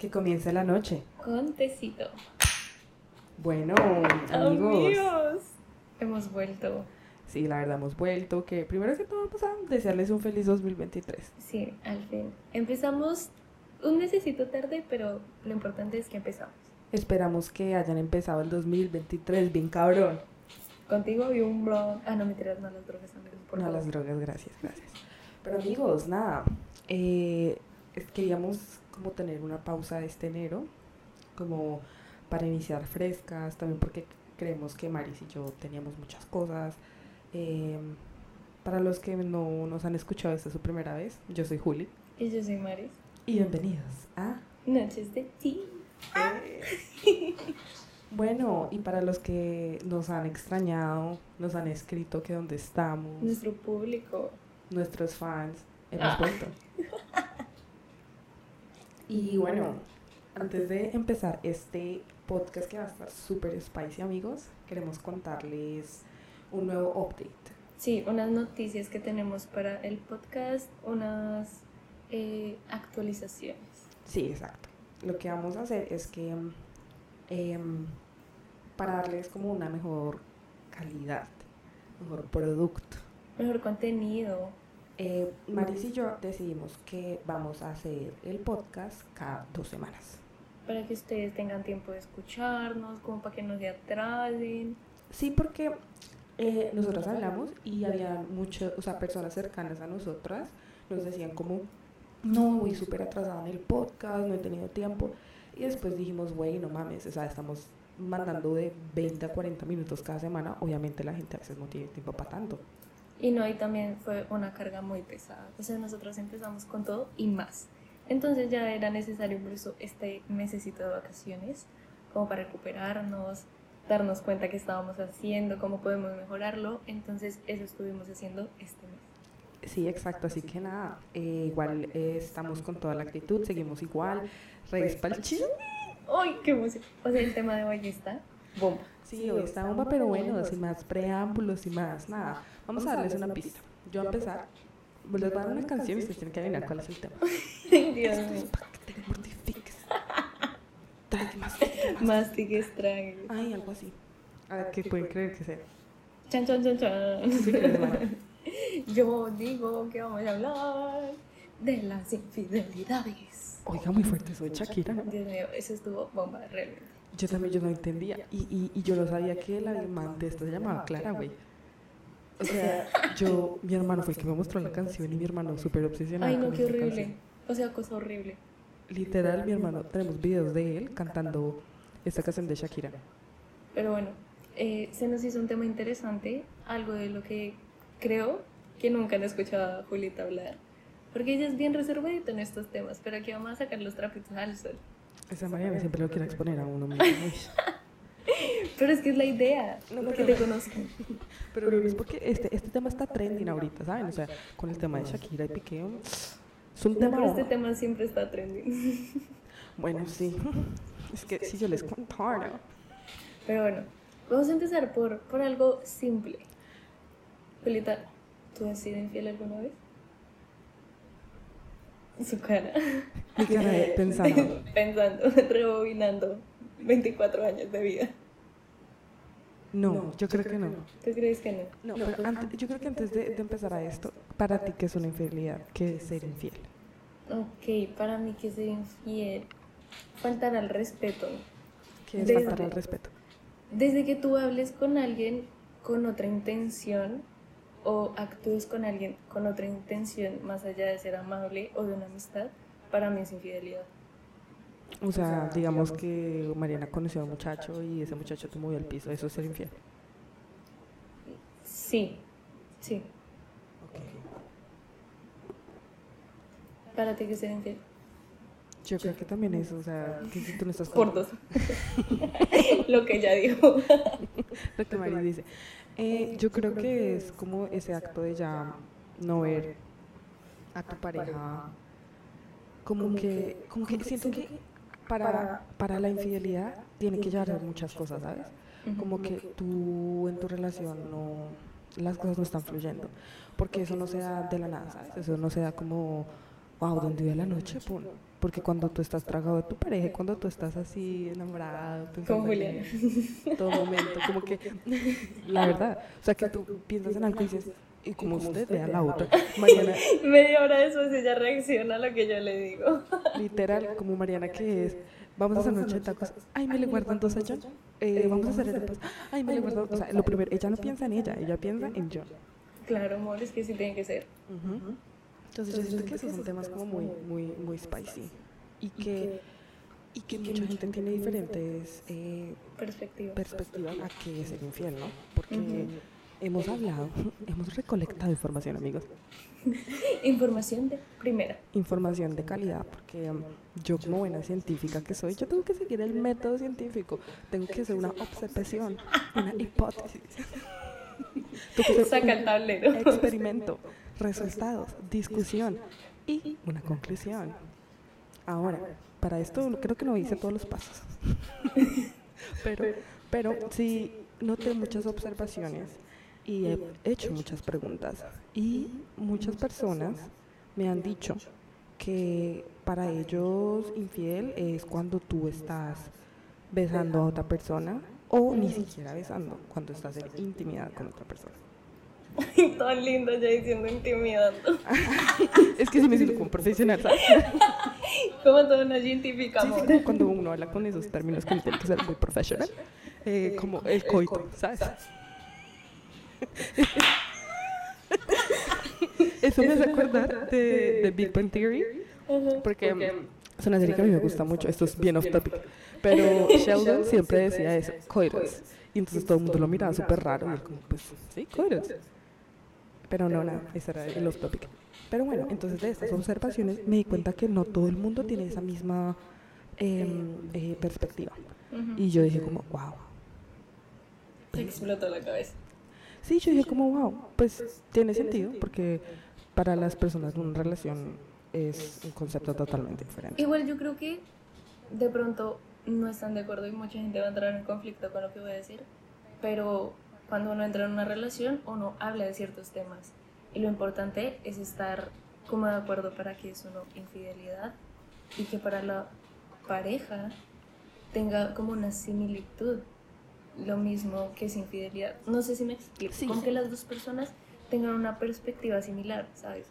Que comience la noche. Con tecito. Bueno, amigos. Hemos vuelto. Sí, la verdad hemos vuelto. Que primero que todo, pues, a desearles un feliz 2023. Sí, al fin. Empezamos un necesito tarde, pero lo importante es que empezamos. Esperamos que hayan empezado el 2023 bien cabrón. Contigo vi un blog. Ah, no, me tiras, no las drogas, amigos. Por no, favor. las drogas, gracias, gracias. Pero amigos, nada. eh, queríamos como tener una pausa este enero. Como para iniciar frescas. También porque creemos que Maris y yo teníamos muchas cosas. Eh, para los que no nos han escuchado, esta es su primera vez. Yo soy Juli. Y yo soy Maris. Y bienvenidos a Noches de ti. Bueno, y para los que nos han extrañado, nos han escrito que dónde estamos, Nuestro público. nuestros fans, hemos Ah. vuelto. Y bueno, antes de empezar este podcast que va a estar súper spicy, amigos, queremos contarles un nuevo update. Sí, unas noticias que tenemos para el podcast, unas eh, actualizaciones. Sí, exacto. Lo que vamos a hacer es que em, para darles como una mejor calidad, mejor producto, Mejor contenido. Eh, Maris y yo decidimos que vamos a hacer el podcast cada dos semanas. Para que ustedes tengan tiempo de escucharnos, como para que no se atrasen. Sí, porque eh, nosotros hablamos y había muchas, o sea, personas cercanas a nosotras nos decían como, no, voy súper atrasada en el podcast, no he tenido tiempo. Y después dijimos, güey, no mames, o sea, estamos mandando de 20 a 40 minutos cada semana. Obviamente la gente a veces no tiene tiempo para tanto. Y no, y también fue una carga muy pesada. O sea, nosotros empezamos con todo y más. Entonces ya era necesario eso este mesecito de vacaciones, como para recuperarnos, darnos cuenta qué estábamos haciendo, cómo podemos mejorarlo. Entonces eso estuvimos haciendo este mes. Sí, exacto, así que nada, eh, igual eh, estamos con toda la actitud, seguimos igual, redes pa'l chisme. ¡Ay, qué emoción! O sea, el tema de hoy está bomba. Sí, hoy está bomba, pero bueno, sin más preámbulos y más nada. Vamos a darles una pista. Yo a empezar, les voy a dar una canción y ustedes tienen que adivinar cuál es el tema. Dios Esto es para que te mortifiques. Más, más. Tragues. Ay, algo así. A ver, ¿qué pueden creer que sea? Chan, chan, chan, chan. Sí. Yo digo que vamos a hablar de las infidelidades. Oiga, muy fuerte, soy Shakira. Dios mío, eso estuvo bomba, realmente. Yo también, yo no entendía. Y, y, y yo no sabía que la amante esta se llamaba Clara, güey. O sea, yo, mi hermano fue el que me mostró la canción y mi hermano súper obsesionado. Ay, no, con qué horrible. canción. O sea, cosa horrible. Literal, mi hermano, tenemos videos de él cantando esta canción de Shakira. Pero bueno, eh, se nos hizo un tema interesante, algo de lo que creo que nunca han escuchado a Julieta hablar. Porque ella es bien reservadita en estos temas, pero aquí vamos a sacar los trapitos al sol. Esa Mariana siempre lo quiere exponer a uno. Pero es que es la idea, No, que pero- te conozcan. Pero es porque este, este tema está trending ahorita, ¿saben? O sea, con el tema de Shakira y Piqué. Es un tema. pero este tema siempre está trending. Bueno, sí. Es que si yo les contara. Pero bueno, vamos a empezar por, por algo simple. Julieta, ¿tú has sido infiel alguna vez? Su cara. Mi cara de pensando. Pensando, rebobinando 24 años de vida. No, yo creo que no. ¿Tú crees que no? No, pero antes, yo creo que antes de, de empezar a esto, para ti, ¿qué es una infidelidad? ¿Qué es ser infiel? Ok, para mí que ser infiel, faltar al respeto. ¿Qué es Desde- faltar al respeto? Desde que tú hables con alguien con otra intención o actúes con alguien con otra intención más allá de ser amable o de una amistad, para mí es infidelidad. O sea, digamos que Mariana conoció a un muchacho y ese muchacho te movió al piso. Eso es ser infiel. Sí, sí. Para ti que ser infiel. Yo creo que también eso, o sea, que si tú no estás Por dos. Lo que ella dijo. Lo que Mari dice. Eh, yo creo que es como ese acto de ya no ver a tu pareja como que, como que siento que para, para la infidelidad tiene que llevar muchas cosas, ¿sabes? Como que tú en tu relación no, las cosas no están fluyendo, porque eso no se da de la nada, ¿sabes? Eso no se da como wow, ¿dónde vive la noche? Pum. Porque cuando tú estás tragado de tu pareja, cuando tú estás así enamorado, Con Julián. en todo momento, como que, la verdad, o sea, que tú piensas en algo y dices, y como usted vea la otra, Mariana, Media hora después ella reacciona a lo que yo le digo. literal, como Mariana que es, vamos a hacer noche de tacos, ay, me le guardan dos a John, eh, vamos a hacer arepas, ay, me le guardan, o sea, lo primero, ella no piensa en ella, ella piensa en John. Claro, amor, es que sí tiene que ser. Ujú. Entonces yo siento que esos son temas como muy, muy, muy spicy y que, y que mucha gente tiene diferentes eh, Perspectiva. perspectivas a qué es ser infiel, ¿no? Porque hemos hablado, hemos recolectado información, amigos, Información de primera. información de calidad, porque um, yo como buena científica que soy, yo tengo que seguir el método científico, tengo que hacer una observación, una hipótesis. Saca el tablero. experimento, resultados, discusión y una conclusión. Ahora, para esto creo que no hice todos los pasos. pero, pero sí noté muchas observaciones y he hecho muchas preguntas. Y muchas personas me han dicho que para ellos infiel es cuando tú estás besando a otra persona o ni siquiera besando, cuando estás en intimidad con otra persona. Todo lindo ya diciendo intimidando. Es que si me siento como profesional, ¿sabes? Como toda una científica, Sí, sí, cuando uno habla con esos términos que que ser muy profesional, eh, como el coito, ¿sabes? Eso me hace acordar de, de Big Bang Theory, porque es una serie que a mí me gusta mucho, esto es bien off topic, pero Sheldon siempre decía eso, coitus, y entonces todo el mundo lo miraba súper raro, y él como, pues, sí, coitus. Pero no, nada, ese era el off topic. Pero bueno, entonces de estas observaciones me di cuenta que no todo el mundo tiene esa misma em, eh, perspectiva. Y yo dije como, wow. Se explotó la cabeza. Sí, yo dije como, wow, pues tiene sentido porque para las personas una relación es un concepto totalmente diferente. Igual yo creo que de pronto no están de acuerdo y mucha gente va a entrar en conflicto con lo que voy a decir, pero cuando uno entra en una relación uno habla de ciertos temas y lo importante es estar como de acuerdo para que eso no infidelidad y que para la pareja tenga como una similitud lo mismo que es infidelidad. No sé si me explico, Sí. como que las dos personas tengan una perspectiva similar, ¿sabes?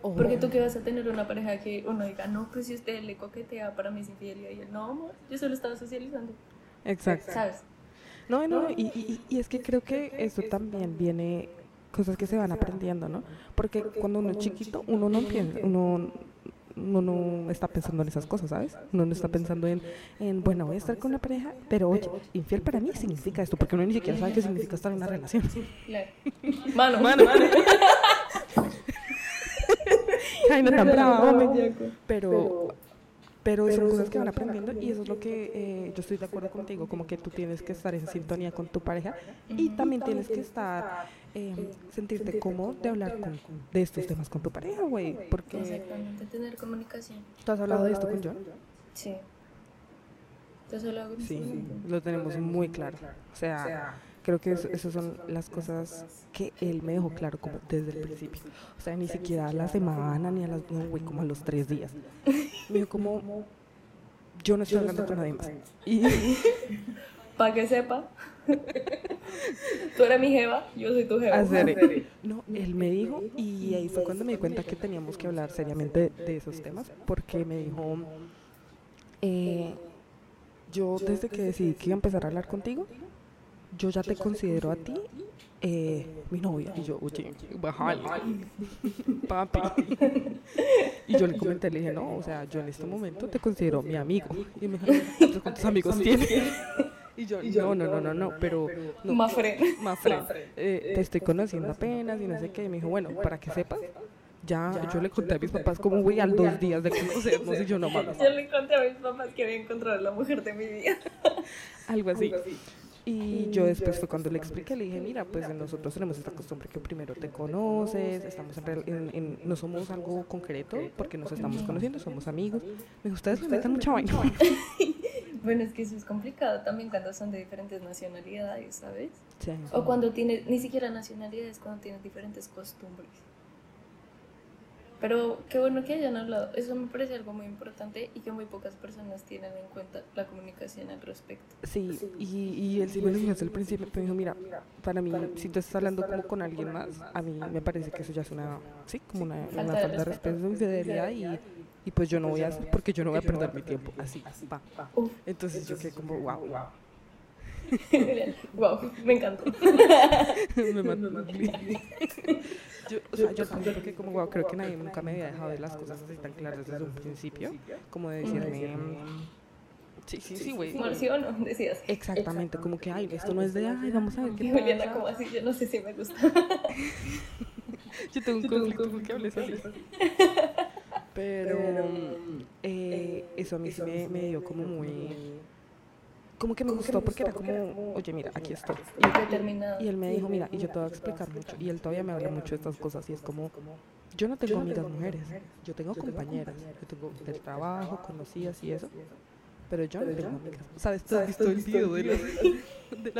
O- Porque tú que vas a tener una pareja que uno diga, no, pues si usted le coquetea, para mí es infidelidad. Y él, no, amor, yo solo estaba socializando. Exacto. ¿Sabes? No, no, y, y, y es que creo que eso también viene, cosas que se van aprendiendo, ¿no? Porque cuando uno es chiquito, uno no piensa, uno, uno no está pensando en esas cosas, ¿sabes? Uno no está pensando en, en, bueno, voy a estar con una pareja, pero oye, infiel para mí significa esto, porque uno ni siquiera sabe qué significa estar en una relación. Mano, Mano, mano. Ay, no tan brava, hombre. Bellaco. Pero, pero son cosas que van aprendiendo y eso es lo que eh, yo estoy de acuerdo contigo, como que tú tienes que estar en sintonía con tu pareja y también tienes que estar, eh, sentirte cómodo de hablar con, de estos temas con tu pareja, güey, porque Exactamente, tener comunicación. tú has hablado de esto con John. Sí. Lo hago en este Sí, lo tenemos muy claro. O sea, creo que eso- esas son las cosas que él me dejó claro como desde el principio. O sea, ni siquiera a la semana ni a las, no, güey, como a los tres días. Me dijo como, yo no estoy hablando con nadie más. Y, Para que sepa. Tú eres mi jeva, yo soy tu jeva. hacer, no, él me dijo y ahí fue cuando me di cuenta que teníamos que hablar seriamente de, de esos temas porque me dijo, eh, yo desde que decidí que iba a empezar a hablar contigo, yo ya te considero a ti eh, mi novia. Y yo, oye, bájale, papi. Y yo le comenté, le dije, no, o sea, yo en este momento te considero mi amigo. Y me dijo, "¿Entonces ¿cuántos amigos tienes? Y yo, no, no, no, no, no, pero... No, Mafre. Mafre, eh, te estoy conociendo apenas y no sé qué. Y me dijo, bueno, para que sepas, ya yo le conté a mis papás como voy al dos días de conocernos y yo no mames, Yo le conté a mis papás que había encontrado a la mujer de mi vida. algo así. Y yo después fue cuando le expliqué, le dije, mira, pues nosotros tenemos esta costumbre que primero te conoces, estamos en, real- en- en- no somos algo concreto porque nos estamos conociendo, somos amigos. Me dijo, ustedes le meten mucha vaina. Bueno, es que eso es complicado también cuando son de diferentes nacionalidades, ¿sabes? Sí. O cuando tienes, ni siquiera nacionalidades, cuando tienes diferentes costumbres. Pero qué bueno que hayan hablado. Eso me parece algo muy importante y que muy pocas personas tienen en cuenta la comunicación al respecto. Sí, y, y él sí me lo dijo desde el principio. Me dijo, mira, para mí, si tú estás hablando como con alguien más, a mí me parece que eso ya es una, sí, como una, una Falta de falta de respeto, infidelidad y, y pues yo no voy a hacer porque yo no voy a perder mi tiempo así. Uf. Entonces yo quedé como, wow, wow, me encantó. me mató. Yo, o sea, yo también porque como wow, creo que nadie nunca me había dejado de las cosas así tan claras desde un principio, como de decirme, sí, sí, sí, güey. Marcio, ¿no? Decías. Exactamente, como que, ay, esto no es de, ay, vamos a ver qué Y Juliana, pasa. como así, yo no sé si me gusta. Yo tengo un conflicto porque hables así. Pero eh, eso a mí sí me, me dio como muy... Como que me gustó porque era como, oye, mira, aquí estoy. Determinado. Y él me dijo, mira, y yo te voy a explicar mucho. Y él todavía me habla mucho de estas cosas. Y es como, yo no tengo amigas mujeres, yo tengo compañeras. Yo tengo del trabajo, conocidas y eso. Pero yo no tengo amigas. ¿Sabes? ¿Tú has visto el video de la,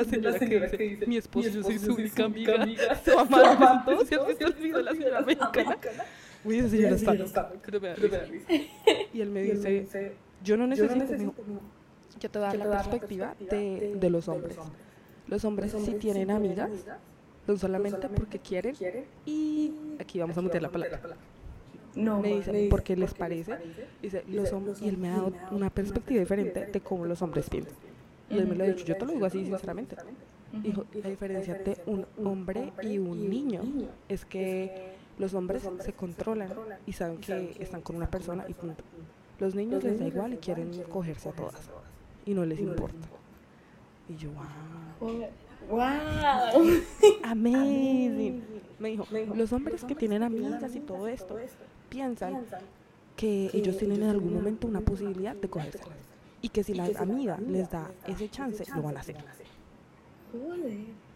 de la señora que dice, mi esposo, yo soy su única amiga? Se va todos. ¿Sí has visto el video de la señora mexicana? Uy, esa señora está loca. Y él me dice, yo no necesito, yo te voy a dar la perspectiva de, de los hombres. Los hombres sí tienen amigas, son solamente porque quieren y aquí vamos a meter la palabra. No, Me ma. dice, porque les parece, dice, los hombres, y él me ha dado una perspectiva diferente de cómo los hombres piensan. Y él me lo ha dicho, yo te lo digo así sinceramente. Dijo, la diferencia de un hombre y un niño es que los hombres se controlan y saben que están con una persona y punto. Los niños les da igual y quieren cogerse a todas y no les importa. Y yo, wow, Wow. amazing. Me dijo, los hombres que tienen amigas y todo esto piensan que ellos tienen en algún momento una posibilidad de cogérselas y que si la amiga les da ese chance, lo van a hacer. Joder.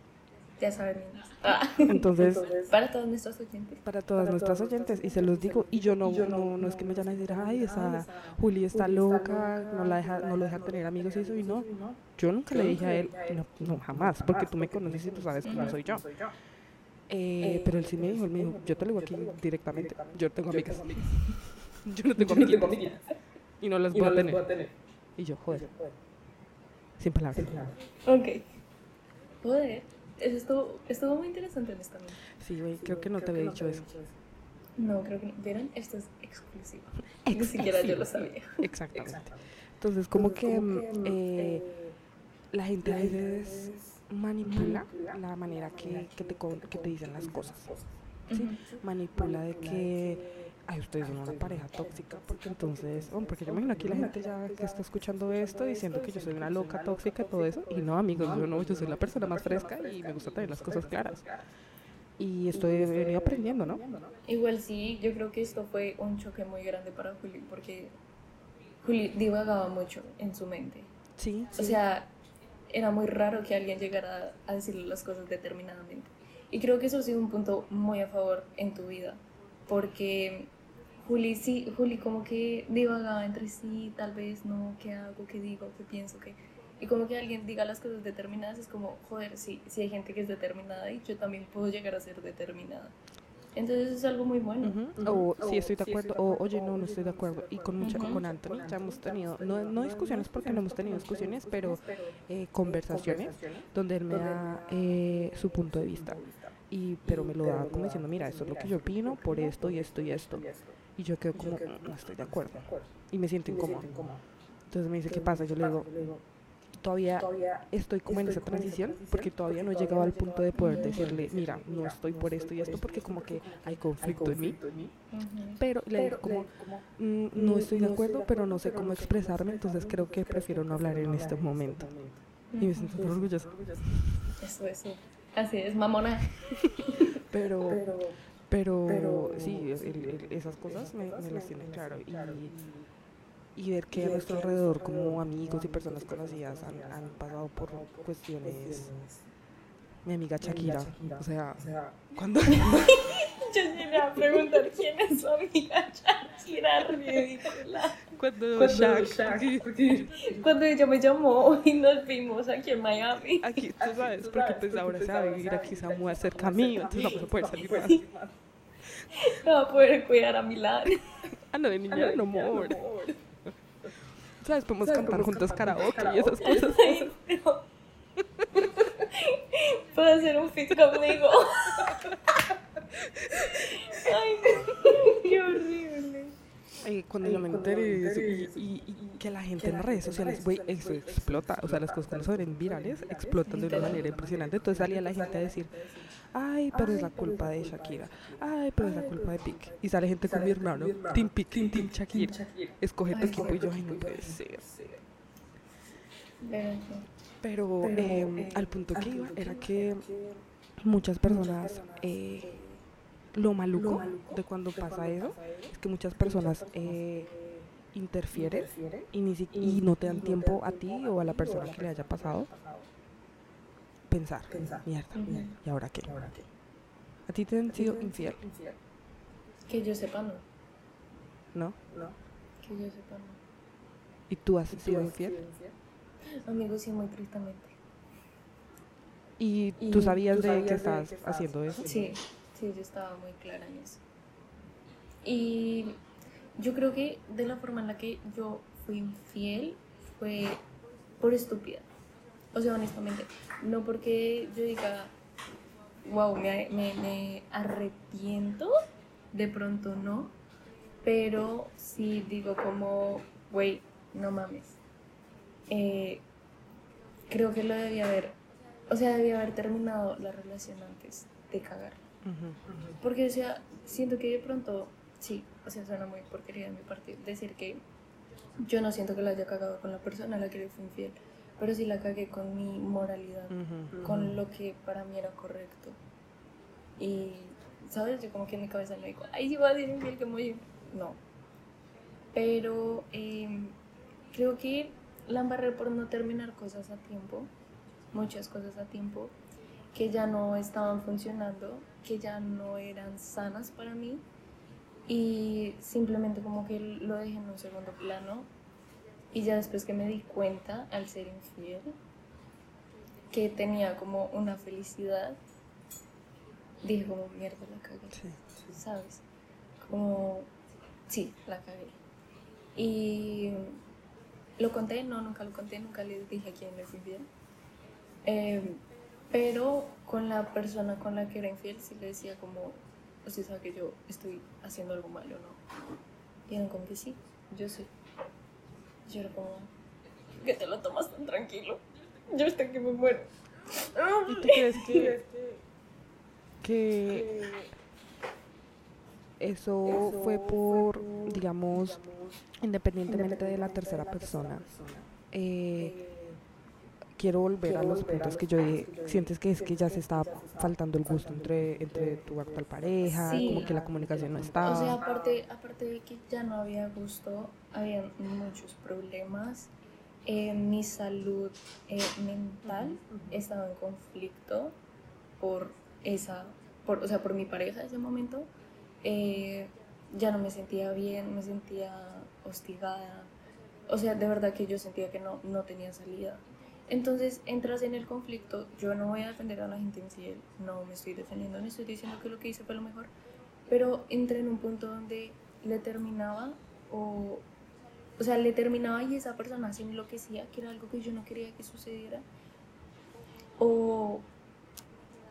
Ya saben, niños. Ah. Entonces, Para todos nuestros oyentes. para todas nuestras oyentes, y se los digo, y yo no, no, no es que me vayan a decir, ay, esa Juli está loca, no, la deja, no lo deja tener amigos y eso, y no, yo nunca le dije a él, no, no, jamás, porque tú me conoces y tú sabes cómo soy yo. Eh, pero él sí me dijo, él me dijo, yo te lo digo aquí directamente, yo no tengo amigas, yo no tengo amigas, y no las voy a tener. Y yo, joder, sin palabras. Ok. Joder. Eso estuvo, estuvo muy interesante, honestamente. Sí, güey, creo que no te había dicho eso. No, creo que no. ¿Vieron? Esto es exclusivo. Ni siquiera yo lo sabía. Exactamente. Entonces, como que mm, eh, la gente a veces manipula la manera que, que, te, que te dicen las cosas. ¿sí? Manipula de que, ay, ustedes son una pareja tóxica, porque entonces, oh, porque yo imagino aquí la gente ya que está escuchando esto diciendo que yo soy una loca tóxica y todo eso, y no, amigos, yo no, yo soy la persona más fresca y me gusta tener las cosas claras. Y estoy venido aprendiendo, ¿no? Igual sí, yo creo que esto fue un choque muy grande para Juli, porque Juli divagaba mucho en su mente. Sí, O sea, era muy raro que alguien llegara a decirle las cosas determinadamente. Y creo que eso ha sido un punto muy a favor en tu vida, porque Juli sí, Juli como que divagaba entre sí, tal vez no, qué hago, qué digo, qué pienso, qué... Y como que alguien diga las cosas determinadas es como, joder, sí, sí hay gente que es determinada y yo también puedo llegar a ser determinada. Entonces eso es algo muy bueno. O sí estoy de acuerdo, o oye, no, no estoy de acuerdo. Y con mucha, con Anthony ya hemos tenido, no, no discusiones porque no hemos tenido discusiones, pero eh, conversaciones donde él me da eh, su punto de vista. Y, pero me lo da como diciendo, mira, esto es lo que yo opino por esto y esto y esto. Y yo quedo como, "Mm, no estoy de acuerdo. Y me siento incómodo. Entonces me dice, ¿qué pasa? Yo le digo, todavía estoy como en esa transición porque todavía no he llegado al punto de poder decirle, mira, no estoy por esto y esto porque como que hay conflicto en mí. Pero le digo como, "Mm, no estoy de acuerdo, pero no sé cómo expresarme, entonces creo que prefiero no hablar en este momento. Y me siento orgullosa. Eso, eso. Así es, mamona. Pero, pero sí, el- el- esas cosas me, me las tiene claro. Y, y ver que a nuestro alrededor, como amigos y personas conocidas, han, han pasado por cuestiones. Mi amiga Shakira, o sea, cuando. Yo llegué a preguntar quién es su amiga Shakira, ridícula. Cuando Shak, Cuando ella me llamó y nos vimos aquí en Miami. aquí, tú sabes, porque pues ahora se va a vivir aquí, mudar cerca mío, entonces vamos a poder salir más. no va a poder cuidar a Milán. Ah, no, de niña no amor. ¿Sabes? Podemos cantar juntos karaoke y esas cosas. Puedo hacer un fit conmigo. Ay, qué horrible. Eh, cuando yo me enteré eso y, y- y que la gente en las redes sociales, güey, eso explota. O sea, las cosas cuando se ven virales explotan de una manera impresionante. Entonces salía la gente a decir, ay, pero es la culpa de Shakira. Ay, pero es la culpa de Pique. Y sale gente con mi hermano, Team Pique, Team Shakira. Escoge tu equipo y yo, ay, no puede ser. Pero, Pero eh, al punto que iba era que muchas personas, eh, lo maluco de cuando pasa eso, es que muchas personas eh, interfieren y, ni si- y no te dan tiempo a ti o a la persona que le haya pasado pensar, mierda. ¿y ahora qué? ¿A ti te han sido infiel? que yo sepa, no. ¿No? Que yo sepa, no. ¿Y tú has sido infiel? Amigos, sí, muy tristemente. ¿Y tú sabías de que estabas haciendo eso? Sí, sí, yo estaba muy clara en eso. Y yo creo que de la forma en la que yo fui infiel fue por estúpida. O sea, honestamente, no porque yo diga, wow, me, me, arrepiento, de pronto no, pero sí digo como, güey, no mames. Eh, creo que lo debía haber, o sea, debía haber terminado la relación antes de cagar. Porque, o sea, siento que de pronto, sí, o sea, suena muy porquería de mi parte decir que yo no siento que la haya cagado con la persona a la que le fui infiel, pero sí la cagué con mi moralidad, con lo que para mí era correcto. Y, ¿sabes? Yo como que en mi cabeza no digo, ay, sí voy a ser infiel que muy... No. Pero em, creo que la embarré por no terminar cosas a tiempo, muchas cosas a tiempo, que ya no estaban funcionando, que ya no eran sanas para mí y simplemente como que lo dejé en un segundo plano y ya después que me di cuenta al ser infiel que tenía como una felicidad, dije como mierda la cagué, Sí. ¿sabes? Como sí, la cagué. Y lo conté, no, nunca lo conté, nunca le dije a quién le fui. Eh, pero con la persona con la que era infiel sí le decía como, usted sabe que yo estoy haciendo algo malo, ¿no? Y eran como que sí, yo sé. Yo era como, que te lo tomas tan tranquilo. Yo hasta que me muero. ¿Y tú crees que, que eso fue por, digamos, independientemente de la tercera persona? eh, quiero volver a los puntos que yo dije. ¿Sientes que es que ya se está faltando el gusto entre, entre tu actual pareja? Sí. Como que la comunicación no está. O sea, aparte, aparte de que ya no había gusto, había muchos problemas. Eh, mi salud eh, mental estaba en conflicto por esa, por, o sea, por mi pareja en ese momento. Eh, ya no me sentía bien, me sentía hostigada. O sea, de verdad que yo sentía que no, no tenía salida. Entonces entras en el conflicto, yo no voy a defender a la gente infiel, no me estoy defendiendo, no estoy diciendo que lo que hice fue lo mejor, pero entré en un punto donde le terminaba o, o sea, le terminaba y esa persona se enloquecía, que era algo que yo no quería que sucediera, o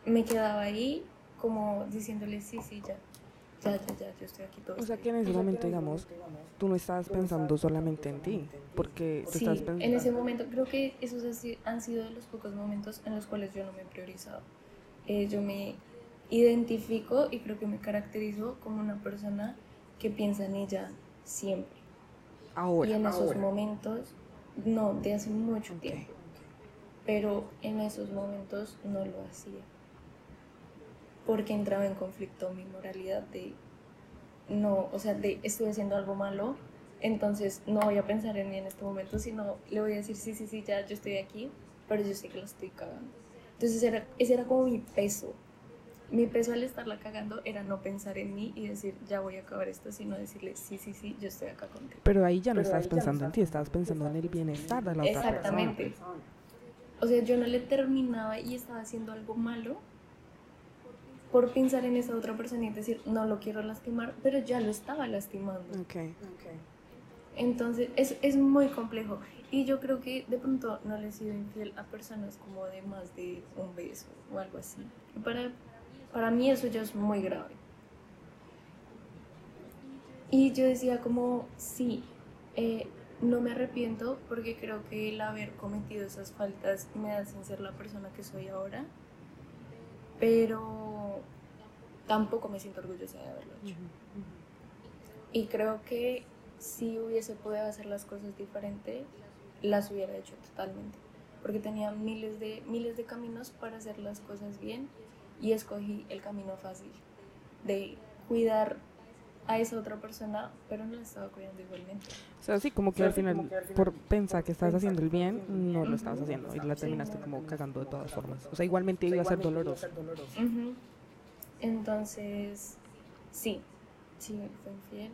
me quedaba ahí como diciéndole, sí, sí, ya, ya, ya, ya, yo estoy aquí todo. O sea está que en ese momento, digamos, tú no estabas pensando solamente en ti, porque tú Sí, estabas pensando... en ese momento creo que esos han si- han sido de los pocos momentos en los cuales yo no me he priorizado. Eh, yo me identifico y creo que me caracterizo como una persona que piensa en ella siempre. Ahora, y en esos momentos, no, de hace mucho tiempo, pero en esos momentos no lo hacía. Porque entraba en conflicto mi moralidad de, no, o sea, de estoy haciendo algo malo, entonces no voy a pensar en mí en este momento, sino le voy a decir, sí, sí, sí, ya yo estoy aquí, pero yo sé que la estoy cagando. Entonces era, ese era como mi peso. Mi peso al estarla cagando era no pensar en mí y decir, ya voy a acabar esto, sino decirle, sí, sí, sí, yo estoy acá contigo. Pero ahí ya no estabas pensando en ti, estabas pensando en el bienestar de la otra persona. Exactamente. O sea, yo no le terminaba y estaba haciendo algo malo por pensar en esa otra persona y decir, no lo quiero lastimar, pero ya lo estaba lastimando. Okay. Entonces, es, es muy complejo. Y yo creo que de pronto no le he sido infiel a personas como de más de un beso o algo así. Para, para mí eso ya es muy grave. Y yo decía como, sí, eh, no me arrepiento porque creo que el haber cometido esas faltas me hacen ser la persona que soy ahora, pero tampoco me siento orgullosa de haberlo hecho. Y creo que si hubiese podido hacer las cosas diferente, las hubiera hecho totalmente, porque tenía miles de, miles de caminos para hacer las cosas bien y escogí el camino fácil de cuidar a esa otra persona, pero no la estaba cuidando igualmente. O sea, sí, como que, al, final, por pensar que estás haciendo el bien, no lo estabas haciendo y la terminaste como cagando de todas formas. O sea, igualmente iba a ser doloroso. Entonces, sí, sí, fue infiel.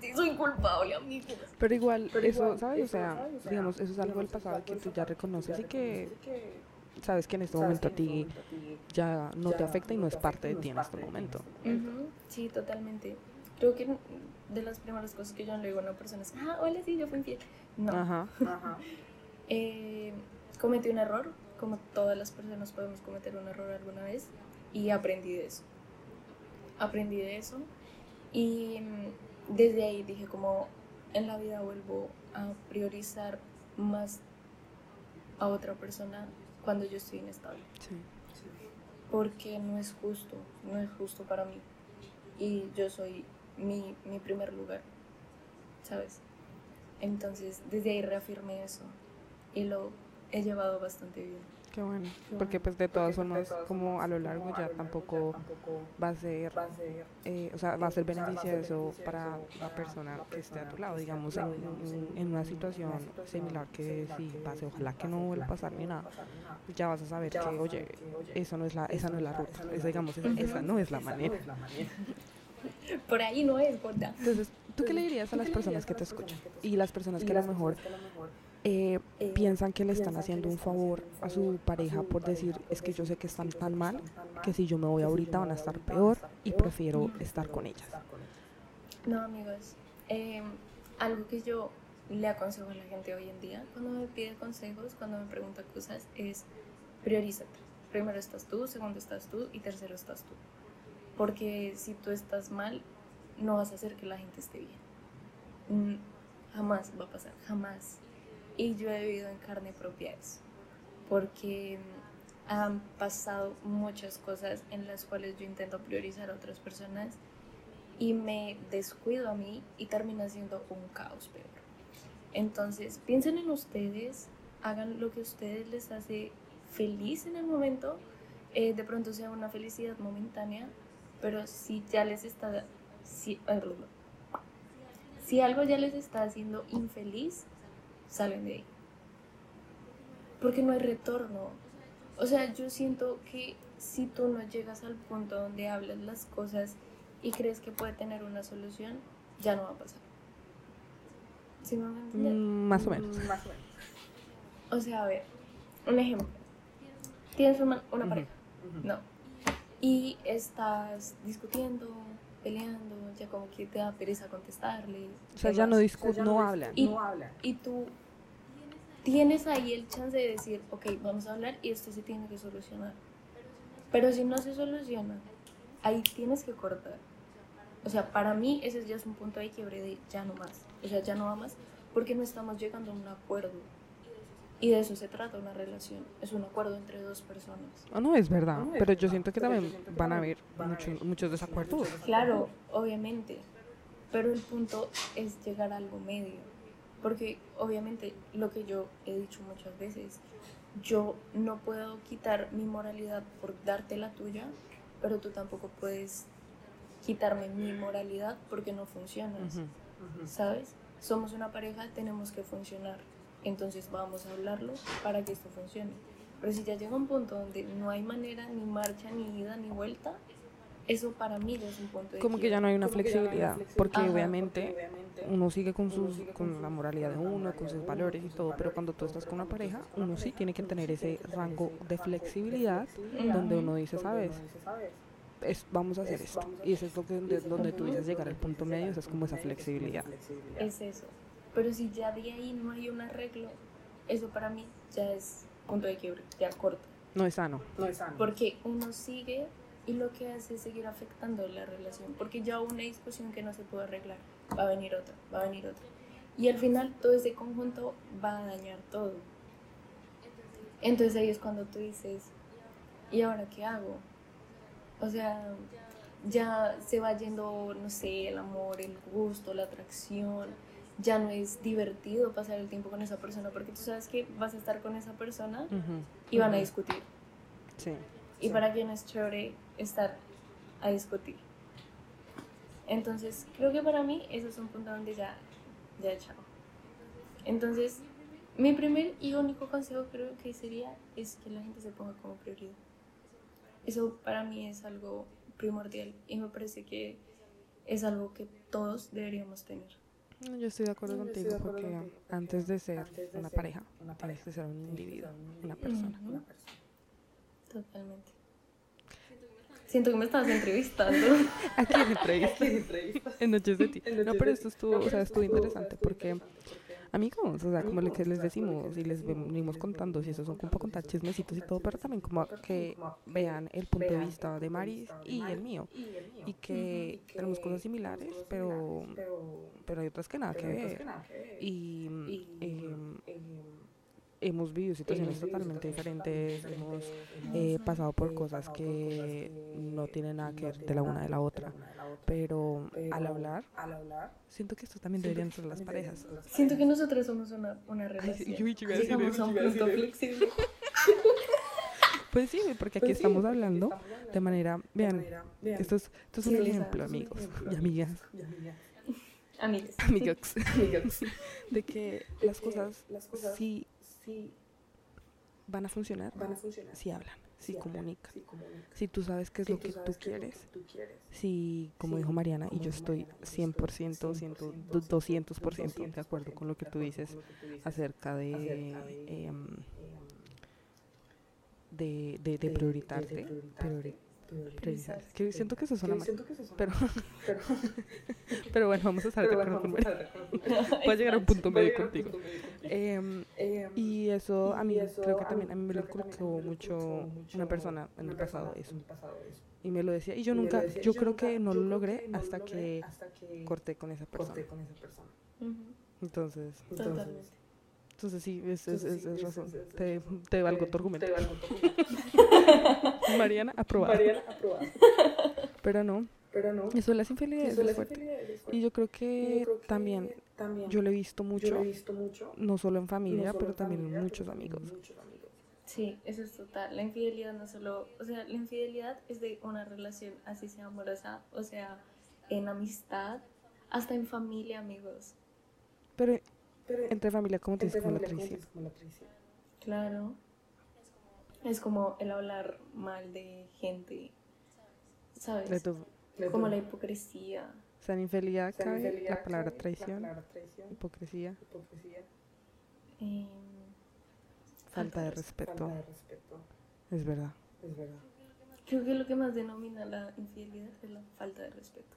Sí, soy culpable, amigos. Pero igual, eso, ¿sabes? O sea, digamos, eso es algo del pasado que tú ya reconoces y que sabes que en este momento a ti ya no te afecta y no es parte de ti en este momento. Sí, totalmente. Creo que de las primeras cosas que yo le digo a una persona es, ah, hola, sí, yo fui infiel. No. Ajá. eh, cometí un error, como todas las personas podemos cometer un error alguna vez, y aprendí de eso. Aprendí de eso y mm, desde ahí dije como en la vida vuelvo a priorizar más a otra persona cuando yo estoy inestable. Sí. Porque no es justo, no es justo para mí. Y yo soy mi, mi primer lugar, ¿sabes? Entonces, desde ahí reafirmé eso y lo he llevado bastante bien. Qué bueno, porque pues de todas formas, como a lo largo ya tampoco va a ser, eh, o sea, va a ser beneficioso para la persona que esté a tu lado, digamos, en, en, una situación similar que si pase, ojalá que no vuelva a pasar ni nada, ya vas a saber que, oye, eso no es la, esa no es la ruta, esa, digamos, esa, no es la manera. Por ahí no es. Entonces, ¿tú qué le dirías a las personas que te escuchan y las personas que a lo mejor eh, piensan que le están haciendo un favor a su pareja por decir es que yo sé que están tan mal que si yo me voy ahorita van a estar peor y prefiero estar con ellas. No, amigos, em, algo que yo le aconsejo a la gente hoy en día cuando me pide consejos, cuando me pregunta cosas, es priorízate. Primero estás tú, segundo estás tú y tercero estás tú. Porque si tú estás mal, no vas a hacer que la gente esté bien. Jamás va a pasar, jamás y yo he vivido en carne propia eso, porque han pasado muchas cosas en las cuales yo intento priorizar a otras personas y me descuido a mí y termina siendo un caos peor. Entonces, piensen en ustedes, hagan lo que a ustedes les hace feliz en el momento, eh, de pronto sea una felicidad momentánea, pero si ya les está, si, si algo ya les está haciendo infeliz, salen de ahí. Porque no hay retorno. O sea, yo siento que si tú no llegas al punto donde hablas las cosas y crees que puede tener una solución, ya no va a pasar. ¿Sí me van a entender? Mm, más o menos. Más o menos. O sea, a ver, un ejemplo. Tienes una, pareja, no. Y estás discutiendo, peleando, ya como que te da pereza contestarle. O sea, ya no discuten, no, hablan. Y, no hablan. Y tú tienes ahí el chance de decir, ok, vamos a hablar y esto se tiene que solucionar. Pero si no se soluciona, ahí tienes que cortar. O sea, para mí ese ya es un punto de quiebre de ya no más. O sea, ya no va más porque no estamos llegando a un acuerdo. Y de eso se trata una relación. Es un acuerdo entre dos personas. Ah, no, es verdad. pero yo siento que también van a haber muchos, muchos desacuerdos. Claro, obviamente. Pero el punto es llegar a algo medio. Porque obviamente lo que yo he dicho muchas veces, yo no puedo quitar mi moralidad por darte la tuya, pero tú tampoco puedes quitarme mi moralidad porque no funcionas. ¿Sabes? Somos una pareja, tenemos que funcionar. Entonces vamos a hablarlo para que esto funcione. Pero si ya llega un punto donde no hay manera, ni marcha, ni ida, ni vuelta, eso para mí es un punto de Como que ya no hay una flexibilidad, porque, obviamente uno sigue con, sus, con la moralidad de uno, con sus valores y todo, pero cuando tú estás con una pareja, uno sí tiene que tener ese rango de flexibilidad donde uno dice, ¿sabes? es, vamos a hacer esto. Y eso es lo que, donde, donde tú dices llegar al punto medio, es como esa flexibilidad. Es eso. Pero si ya de ahí no hay un arreglo, eso para mí ya es punto de quiebre, ya corto. No es sano. No es sano. Porque uno sigue y lo que hace es seguir afectando la relación. Porque ya una discusión que no se puede arreglar, va a venir otra, va a venir otra. Y al final todo ese conjunto va a dañar todo. Entonces ahí es cuando tú dices, ¿y ahora qué hago? O sea, ya se va yendo, no sé, el amor, el gusto, la atracción. Ya no es divertido pasar el tiempo con esa persona porque tú sabes que vas a estar con esa persona Ujú. y van a discutir. Sí. Y para quién es chévere estar a discutir. Entonces, creo que para mí eso es un punto donde ya, ya chao. Entonces, mi primer y único consejo creo que sería es que la gente se ponga como prioridad. Eso para mí es algo primordial y me parece que es algo que todos deberíamos tener. No, Yo estoy de acuerdo No, yo estoy contigo de acuerdo porque contigo, porque antes de ser antes de una ser pareja, una tienes que ser un individuo, una persona. Una persona. Totalmente. Siento que me estabas entrevistando. Aquí en entrevista, Entrevistas. en Noches de Ti. En No, Noches pero de esto estuvo, No, o pero sea, esto estuvo estuvo- interesante estuvo porque interesante porque amigos, o sea, como que les decimos como y les venimos contando, si eso son poco contar chismecitos y todo, pero también como que como vean el punto de vista de Maris y el mío. y que tenemos cosas similares, pero, pero hay otras que nada que ver. Y em, hemos vivido situaciones hemos totalmente diferentes, hemos eh, Ujú. pasado por cosas que no tienen nada que ver de la una de la otra. una de la otra. Pero al hablar, al hablar, siento que esto también deberían ser las parejas. Siento que nosotros somos una, una Ay, sí, relación. Llegamos a un punto flexible. Pues sí, porque aquí Pues sí, estamos hablando estamos hablando de manera, de vean, manera- vean, esto es, esto es un ejemplo, amigos y amigas, y amigas, Amigos. amigos, amigas, de que de las que cosas las cosas sí van a funcionar van a funcionar. si hablan, si comunican, si tú sabes qué es Si lo que tú es lo quieres, que tú quieres. si, como Sí, dijo Mariana, y como yo estoy Mariana, yo estoy 100%, 100, 200% de acuerdo con lo que tú dices acerca de, em, em, de, de, de de- prioritarte, priorizar. Que siento que eso suena Que mal, siento que eso suena pero, mal, pero, pero bueno, vamos a estar de pero acuerdo bueno, con vamos a Mariana. estar de acuerdo con Voy a llegar a un punto medio contigo. punto medio contigo. Em, Em, y eso a mí eso creo que a también a mí me lo inculcó mucho una persona en el pasado eso y me lo decía y yo nunca decía, yo creo nunca- que no lo logré hasta logré que hasta que corté con esa persona corté con esa persona. Ujú, entonces Totalmente. entonces sí es, es, Entonces, es, sí, es es- razón te, te valgo tu argumento te valgo tu argumento. Mariana aprobada Mariana aprobada. pero no Pero no. eso de las infidelidades Eso es las fuerte infidelidades es y yo creo que yo creo que también también yo lo he visto yo mucho lo he visto mucho. no solo en no familia solo pero en también en muchos amigos en muchos amigos. Sí, eso es total. La infidelidad no solo, o sea, la infidelidad es de una relación, así sea amorosa, o sea, en amistad, hasta en familia, amigos. pero Pero entre familia como te dices como la ¿cómo como traición? Claro. Es como el hablar mal de gente, ¿sabes? de tu Como la hipocresía. sea, cabe la palabra traición La palabra traición, hipocresía hipocresía, em, falta de de respeto falta de respeto. es verdad Es verdad. creo que lo que más denomina la infidelidad es la falta de respeto.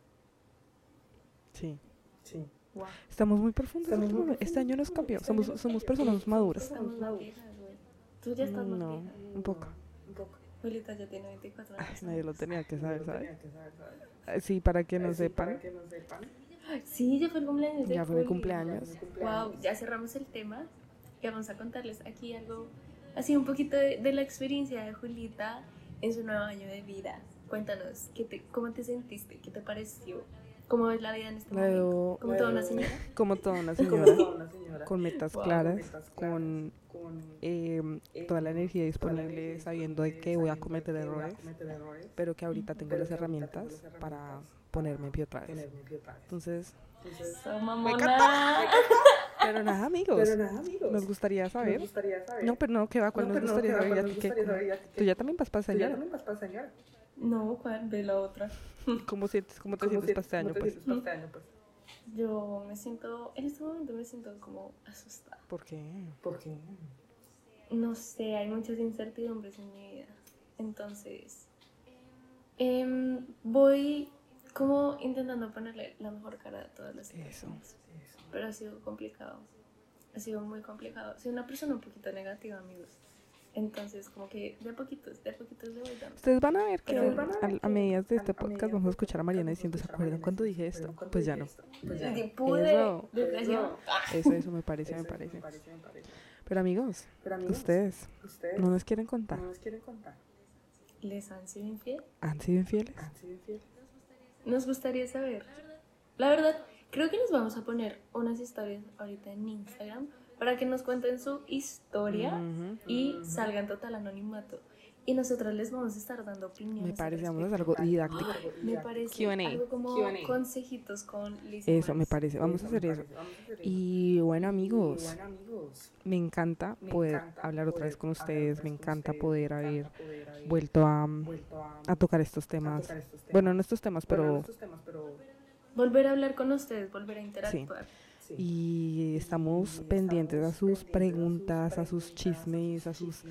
sí Sí. Wow. Estamos muy profundos. Estamos este muy. Este año nos cambió. Este Somos, somos personas maduras. Estamos güey. Tú ya estás más No. vieja. Un poco. Un poco. Julieta ya tiene 24 años. Nadie lo tenía que saber, ¿sabes? tenía que saber, ¿sabes? Sí, para que no sí, sepan. Para que no sepan. Sí, ya fue el cumpleaños de Ya fue mi Juli. cumpleaños. Mi cumpleaños. Wow, ya cerramos el tema. Y vamos a contarles aquí algo, así un poquito de, de la experiencia de Julita en su nuevo año de vida. Cuéntanos, ¿qué te, ¿cómo te sentiste? ¿Qué te pareció? ¿Cómo ves la vida en este momento? veo ¿Como toda una señora? como toda una señora. señora. Con metas claras. Con con eh, toda la energía disponible. Sabiendo de que voy a cometer errores. Pero que ahorita tengo las herramientas para ponerme en pie otra vez. Entonces, So, mamona. pero nada, amigos. pero nada, amigos. Nos gustaría Nos saber. gustaría saber. No, pero no, ¿qué va? ¿Cuál No, nos no, gustaría ¿qué va? saber? ¿Cuál ¿A nos. Tú ya también vas para Tú ya señora. también vas para señora. No, ¿cuál? Ve la otra. ¿Cómo, sientes, ¿Cómo te ¿Cómo sientes para este año? te Pues? sientes para este año, pues? Yo me siento, en este momento me siento como asustada. ¿Por qué? ¿Por qué? No sé, hay muchas incertidumbres en mi vida. Entonces, Em, voy como intentando ponerle la mejor cara a todas las situaciones. Pero ha sido complicado. Ha sido muy complicado. Soy una persona un poquito negativa, amigos. Entonces, como que de a poquitos, de a poquitos le voy dando. Ustedes van a ver que a, a medida de este podcast vamos a escuchar a Mariana diciendo, ¿se acuerdan cuando dije esto? Pues ya no. Y pude, Eso. depresión. Eso, eso me parece, me parece. Pero amigos, ustedes ustedes no nos quieren contar. no nos quieren contar. ¿Les han sido infiel? ¿Han sido infieles? ¿Han sido infieles? Nos gustaría saber. La verdad, creo que nos vamos a poner unas historias ahorita en Instagram para que nos cuenten su historia y salgan total anonimato. Y nosotros les vamos a estar dando opiniones. Me parece, vamos a hacer algo didáctico. Me parece algo como consejitos con Liz Eso, me parece, vamos a hacer eso. Vamos a hacer eso. Y bueno Y amigos, bueno, amigos, me encanta me poder encanta hablar otra vez con ustedes, me encanta ustedes, poder haber encanta poder haber vuelto a, vuelto a, a tocar estos temas. tocar estos temas. Bueno, no estos temas, Bueno, pero... no estos temas, pero Volver a hablar con ustedes, volver a interactuar. sí. Y estamos pendientes a sus preguntas, a sus chismes, a sus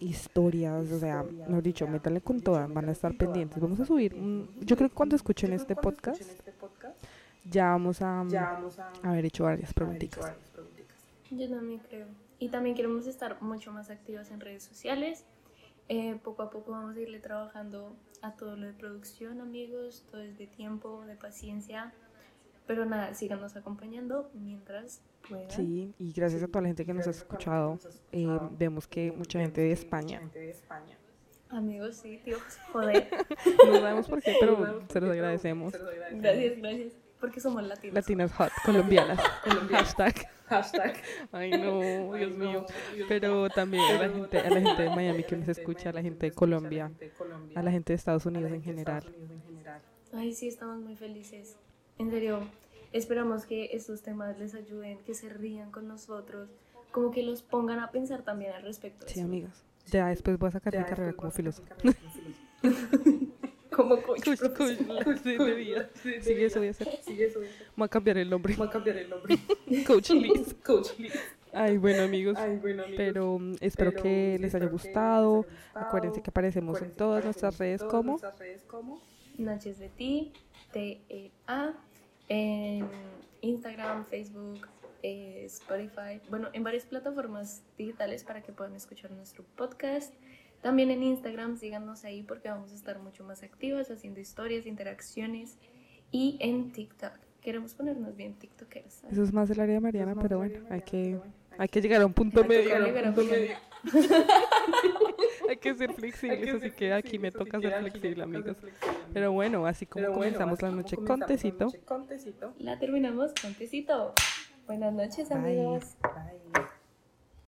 historias, o sea, mejor dicho, métanle con todas, van a estar pendientes. Vamos a subir, un- yo creo que cuando escuchen este podcast, este podcast, ya vamos a haber hecho varias haber preguntitas. hecho varias preguntitas. Yo también creo. Y también queremos estar mucho más activas en redes sociales. Eh, poco a poco vamos a irle trabajando a todo lo de producción, amigos. Todo es de tiempo, de paciencia. Pero nada, síganos acompañando mientras puedan. Sí, y gracias a toda la gente que nos ha escuchado, eh, vemos que mucha gente de España, Gente de España. Amigos, sí, Dios, joder. no sabemos por qué, pero se los agradecemos. Se los agradecemos. Gracias, gracias. Porque somos latinos. Latinas hot, colombianas, hashtag. Hashtag. Ay no, Ay, Dios no, mío. Dios Pero también a la gente, a la gente de Miami que nos escucha, a la gente de Colombia, a la gente de. Estados Unidos en general. Ay, sí, estamos muy felices. En serio, esperamos que estos temas les ayuden, que se rían con nosotros, como que los pongan a pensar también al respecto. de Sí, amigos. Ya después voy a sacar Ya mi carrera como filósofo. como coach, Coach, coach, sí, de vida. Sí, Sí, eso voy a hacer. Sí, eso voy a hacer. Voy a cambiar el nombre. Voy a cambiar el nombre. Coach Liz. Coach Liz. Ay, bueno, amigos. Ay, bueno, amigos. Pero mm, espero Pero que les haya espero que les gustado. haya gustado. Acuérdense que aparecemos en todas aparecemos nuestras en redes todas como nuestras redes como Noches de ti, T-E-A, en Instagram, Facebook, eh, Spotify, bueno, en varias plataformas digitales para que puedan escuchar nuestro podcast. También en Instagram, síganos ahí porque vamos a estar mucho más activas haciendo historias, interacciones y en TikTok. Queremos ponernos bien TikTokers. ¿sabes? Eso es más del área de Mariana, pero bueno, hay que, pero bueno, hay que llegar a un punto medio. Hay que ser flexibles, así que aquí me toca ser flexible, amigos. Pero bueno, así como bueno, comenzamos así la noche con tecito. noche con tecito. La terminamos con tecito. Buenas noches, Bye. amigos. Bye.